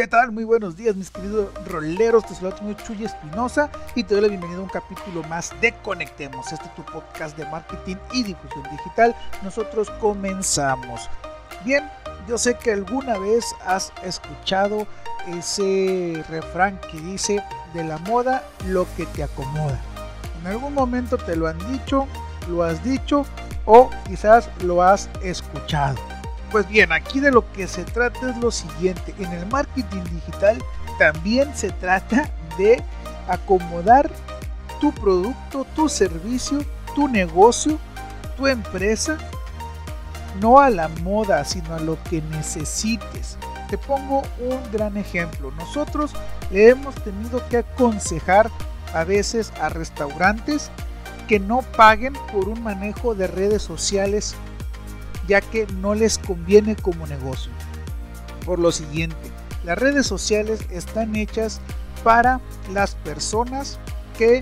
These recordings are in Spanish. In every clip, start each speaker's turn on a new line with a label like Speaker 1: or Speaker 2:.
Speaker 1: ¿Qué tal? Muy buenos días, mis queridos roleros. Te saludo muy Chuy Espinosa y te doy la bienvenida a un capítulo más de Conectemos. Este es tu podcast de marketing y difusión digital. Nosotros comenzamos. Bien, yo sé que alguna vez has escuchado ese refrán que dice de la moda lo que te acomoda. En algún momento te lo han dicho, lo has dicho o quizás lo has escuchado. Pues bien, aquí de lo que se trata es lo siguiente. En el marketing digital también se trata de acomodar tu producto, tu servicio, tu negocio, tu empresa, no a la moda, sino a lo que necesites. Te pongo un gran ejemplo. Nosotros le hemos tenido que aconsejar a veces a restaurantes que no paguen por un manejo de redes sociales ya que no les conviene como negocio. Por lo siguiente, las redes sociales están hechas para las personas que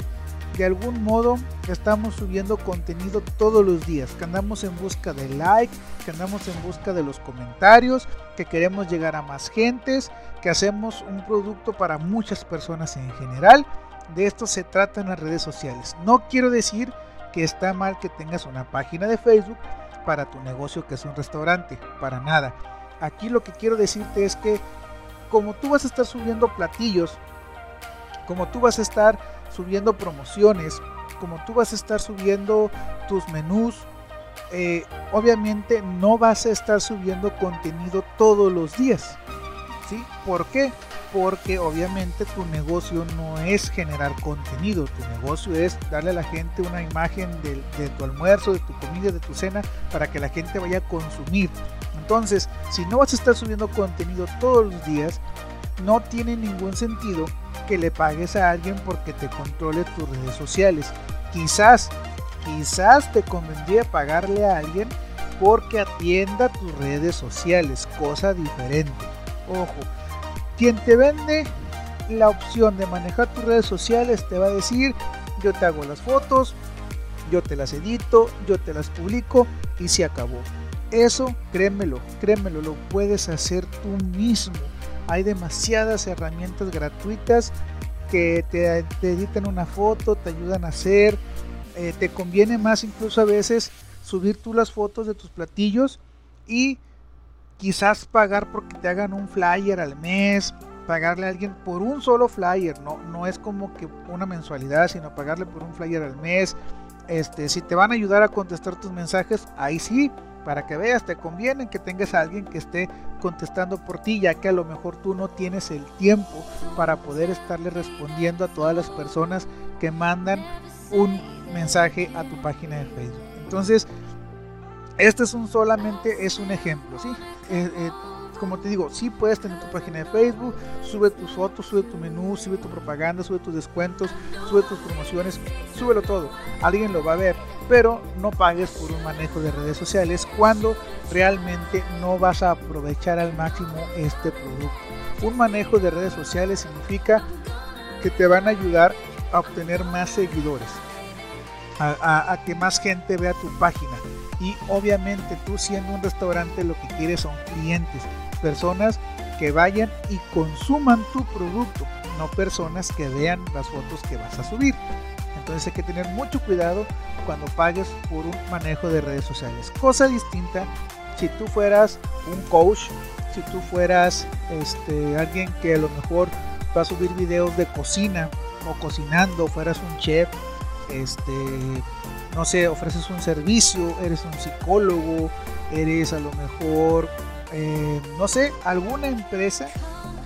Speaker 1: de algún modo estamos subiendo contenido todos los días, que andamos en busca de like, que andamos en busca de los comentarios, que queremos llegar a más gentes, que hacemos un producto para muchas personas en general. De esto se trata en las redes sociales. No quiero decir que está mal que tengas una página de Facebook, para tu negocio que es un restaurante, para nada. Aquí lo que quiero decirte es que como tú vas a estar subiendo platillos, como tú vas a estar subiendo promociones, como tú vas a estar subiendo tus menús, eh, obviamente no vas a estar subiendo contenido todos los días. ¿Sí? ¿Por qué? Porque obviamente tu negocio no es generar contenido, tu negocio es darle a la gente una imagen de, tu almuerzo, de tu comida, de tu cena, para que la gente vaya a consumir. Entonces, si no vas a estar subiendo contenido todos los días, no tiene ningún sentido que le pagues a alguien porque te controle tus redes sociales. Quizás, quizás te convendría pagarle a alguien porque atienda tus redes sociales, cosa diferente. Ojo, quien te vende la opción de manejar tus redes sociales te va a decir, yo te hago las fotos, yo te las edito, yo te las publico y se acabó. Eso, créemelo, créemelo, lo puedes hacer tú mismo. Hay demasiadas herramientas gratuitas que te, editan una foto, te ayudan a hacer. Eh, te conviene más incluso a veces subir tú las fotos de tus platillos y quizás pagar porque te hagan un flyer al mes, pagarle a alguien por un solo flyer, no, no es como que una mensualidad, sino pagarle por un flyer al mes. Este, si te van a ayudar a contestar tus mensajes, ahí sí, para que veas, te conviene que tengas a alguien que esté contestando por ti, ya que a lo mejor tú no tienes el tiempo para poder estarle respondiendo a todas las personas que mandan un mensaje a tu página de Facebook. Entonces, este es un solamente es un ejemplo, ¿sí? Eh, eh, como te digo, sí puedes tener tu página de Facebook, sube tus fotos, sube tu menú, sube tu propaganda, sube tus descuentos, sube tus promociones, súbelo todo. Alguien lo va a ver, pero no pagues por un manejo de redes sociales cuando realmente no vas a aprovechar al máximo este producto. Un manejo de redes sociales significa que te van a ayudar a obtener más seguidores, a que más gente vea tu página y obviamente tú siendo un restaurante lo que quieres son clientes, personas que vayan y consuman tu producto, no personas que vean las fotos que vas a subir. Entonces hay que tener mucho cuidado cuando pagues por un manejo de redes sociales. Cosa distinta si tú fueras un coach, si tú fueras este, alguien que a lo mejor va a subir videos de cocina o cocinando, fueras un chef, este, no sé, ofreces un servicio, eres un psicólogo, eres a lo mejor, eh, no sé, alguna empresa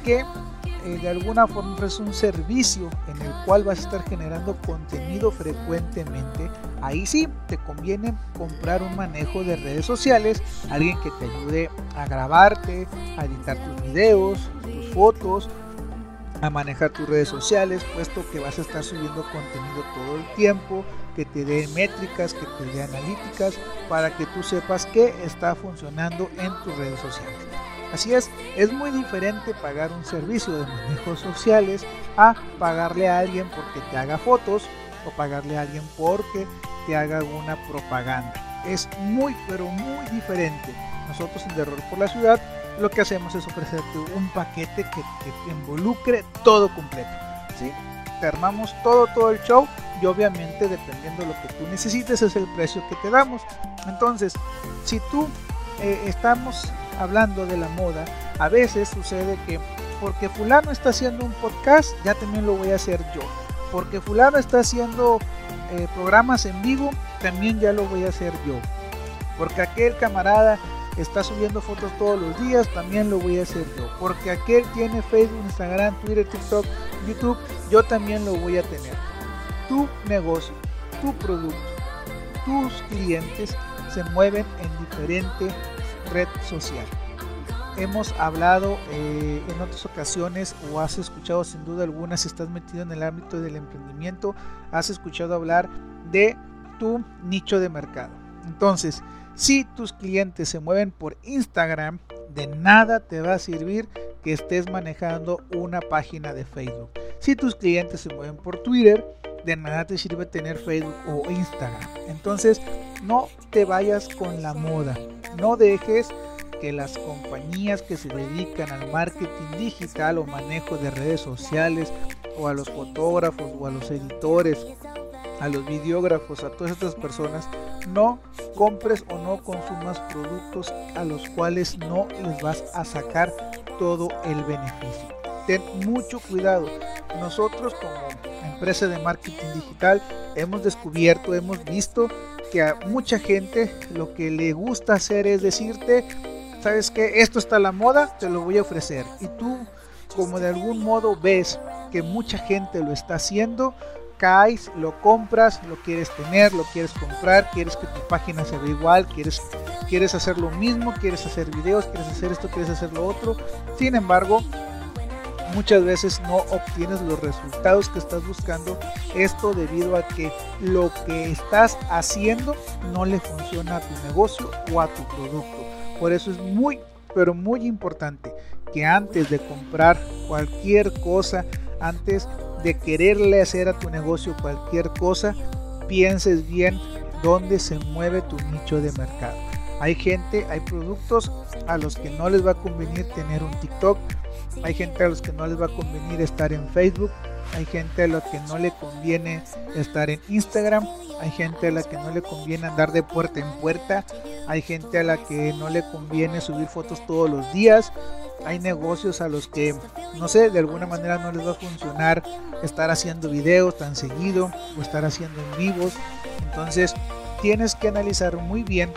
Speaker 1: que eh, de alguna forma ofrece un servicio en el cual vas a estar generando contenido frecuentemente, ahí sí te conviene comprar un manejo de redes sociales, alguien que te ayude a grabarte, a editar tus videos, tus fotos, a manejar tus redes sociales, puesto que vas a estar subiendo contenido todo el tiempo, que te dé métricas, que te dé analíticas, para que tú sepas qué está funcionando en tus redes sociales. Así es, es muy diferente pagar un servicio de manejos sociales a pagarle a alguien porque te haga fotos o pagarle a alguien porque te haga una propaganda. Es muy, pero muy diferente. Nosotros en Terror por la Ciudad lo que hacemos es ofrecerte un paquete que, que involucre todo completo. ¿sí? Te armamos todo, todo el show y obviamente dependiendo de lo que tú necesites es el precio que te damos. Entonces, si tú eh, estamos hablando de la moda, a veces sucede que porque fulano está haciendo un podcast, ya también lo voy a hacer yo. Porque fulano está haciendo eh, programas en vivo, también ya lo voy a hacer yo. Porque aquel camarada está subiendo fotos todos los días, también lo voy a hacer yo. Porque aquel tiene Facebook, Instagram, Twitter, TikTok, YouTube, yo también lo voy a tener. Tu negocio, tu producto, tus clientes se mueven en diferente red social. Hemos hablado eh, en otras ocasiones o has escuchado sin duda alguna si estás metido en el ámbito del emprendimiento, has escuchado hablar de tu nicho de mercado. Entonces, si tus clientes se mueven por Instagram, de nada te va a servir que estés manejando una página de Facebook. Si tus clientes se mueven por Twitter, de nada te sirve tener Facebook o Instagram. Entonces, no te vayas con la moda. No dejes que las compañías que se dedican al marketing digital o manejo de redes sociales o a los fotógrafos o a los editores, a los videógrafos, a todas estas personas, no compres o no consumas productos a los cuales no les vas a sacar todo el beneficio. Ten mucho cuidado. Nosotros como empresa de marketing digital hemos descubierto, hemos visto que a mucha gente lo que le gusta hacer es decirte, sabes que esto está a la moda, te lo voy a ofrecer. Y tú como de algún modo ves que mucha gente lo está haciendo, caes, lo compras, lo quieres tener, lo quieres comprar, quieres que tu página se vea igual, quieres, quieres hacer lo mismo, quieres hacer videos, quieres hacer esto, quieres hacer lo otro. Sin embargo, muchas veces no obtienes los resultados que estás buscando. Esto debido a que lo que estás haciendo no le funciona a tu negocio o a tu producto. Por eso es muy, pero muy importante que antes de comprar cualquier cosa, antes de quererle hacer a tu negocio cualquier cosa, pienses bien dónde se mueve tu nicho de mercado. Hay gente, hay productos a los que no les va a convenir tener un TikTok, hay gente a los que no les va a convenir estar en Facebook. Hay gente a la que no le conviene estar en Instagram. Hay gente a la que no le conviene andar de puerta en puerta. Hay gente a la que no le conviene subir fotos todos los días. Hay negocios a los que, no sé, de alguna manera no les va a funcionar estar haciendo videos tan seguido o estar haciendo en vivos. Entonces, tienes que analizar muy bien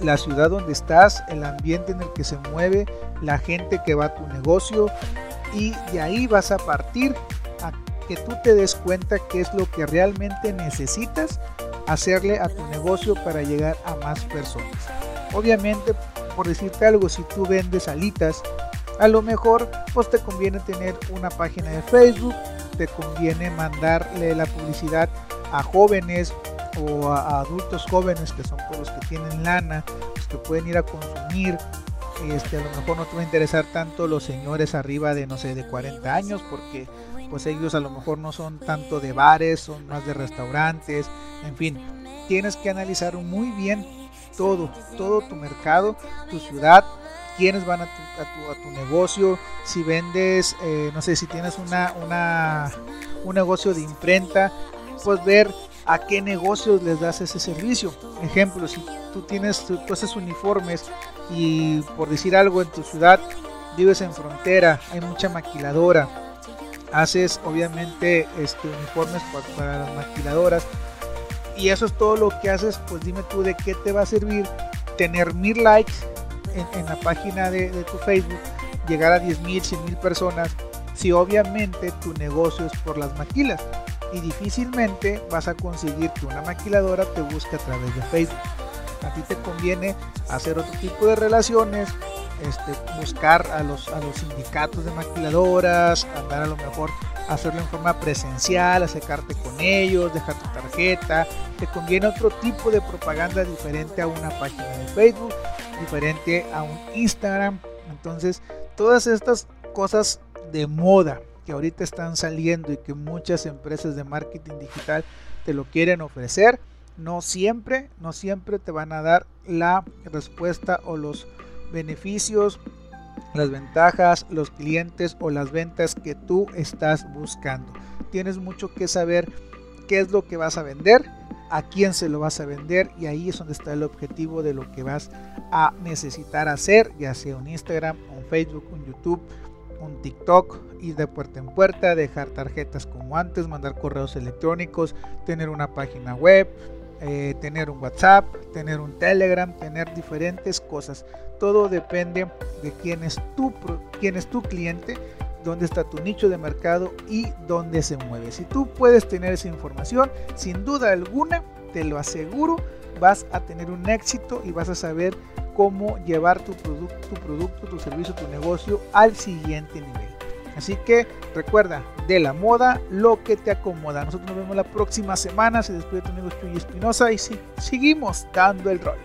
Speaker 1: la ciudad donde estás, el ambiente en el que se mueve, la gente que va a tu negocio y de ahí vas a partir a que tú te des cuenta qué es lo que realmente necesitas hacerle a tu negocio para llegar a más personas. Obviamente, por decirte algo, si tú vendes alitas, a lo mejor pues te conviene tener una página de Facebook, te conviene mandarle la publicidad a jóvenes o a, adultos jóvenes que son por los que tienen lana, los que pueden ir a consumir. Este, a lo mejor no te va a interesar tanto los señores arriba de, no sé, de 40 años, porque pues ellos a lo mejor no son tanto de bares, son más de restaurantes, en fin, tienes que analizar muy bien todo, todo tu mercado, tu ciudad, quiénes van a tu, a tu, negocio, si vendes, eh, no sé, si tienes una, una, un negocio de imprenta, pues ver a qué negocios les das ese servicio. Ejemplo, si tú tienes, tú, haces uniformes y por decir algo en tu ciudad vives en frontera, hay mucha maquiladora, haces obviamente este, uniformes para, las maquiladoras y eso es todo lo que haces, pues dime tú de qué te va a servir tener mil likes en, la página de, tu Facebook, llegar a 10 mil, 100 mil personas, si obviamente tu negocio es por las maquilas y difícilmente vas a conseguir que una maquiladora te busque a través de Facebook. A ti te conviene hacer otro tipo de relaciones, este, buscar a los, a los sindicatos de maquiladoras, andar a lo mejor hacerlo en forma presencial, acercarte con ellos, dejar tu tarjeta. Te conviene otro tipo de propaganda diferente a una página de Facebook, diferente a un Instagram. Entonces, todas estas cosas de moda que ahorita están saliendo y que muchas empresas de marketing digital te lo quieren ofrecer, no siempre, no siempre te van a dar la respuesta o los beneficios, las ventajas, los clientes o las ventas que tú estás buscando. Tienes mucho que saber qué es lo que vas a vender, a quién se lo vas a vender y ahí es donde está el objetivo de lo que vas a necesitar hacer, ya sea un Instagram, un Facebook, un YouTube, un TikTok, ir de puerta en puerta, dejar tarjetas como antes, mandar correos electrónicos, tener una página web, eh, tener un WhatsApp, tener un Telegram, tener diferentes cosas. Todo depende de quién es tu, quién es tu cliente, dónde está tu nicho de mercado y dónde se mueve. Si tú puedes tener esa información, sin duda alguna, te lo aseguro, vas a tener un éxito y vas a saber cómo llevar tu producto, tu, producto, tu servicio, tu negocio al siguiente nivel. Así que recuerda, de la moda, lo que te acomoda. Nosotros nos vemos la próxima semana. Se despide tu amigo Chuy Espinosa y seguimos dando el rol.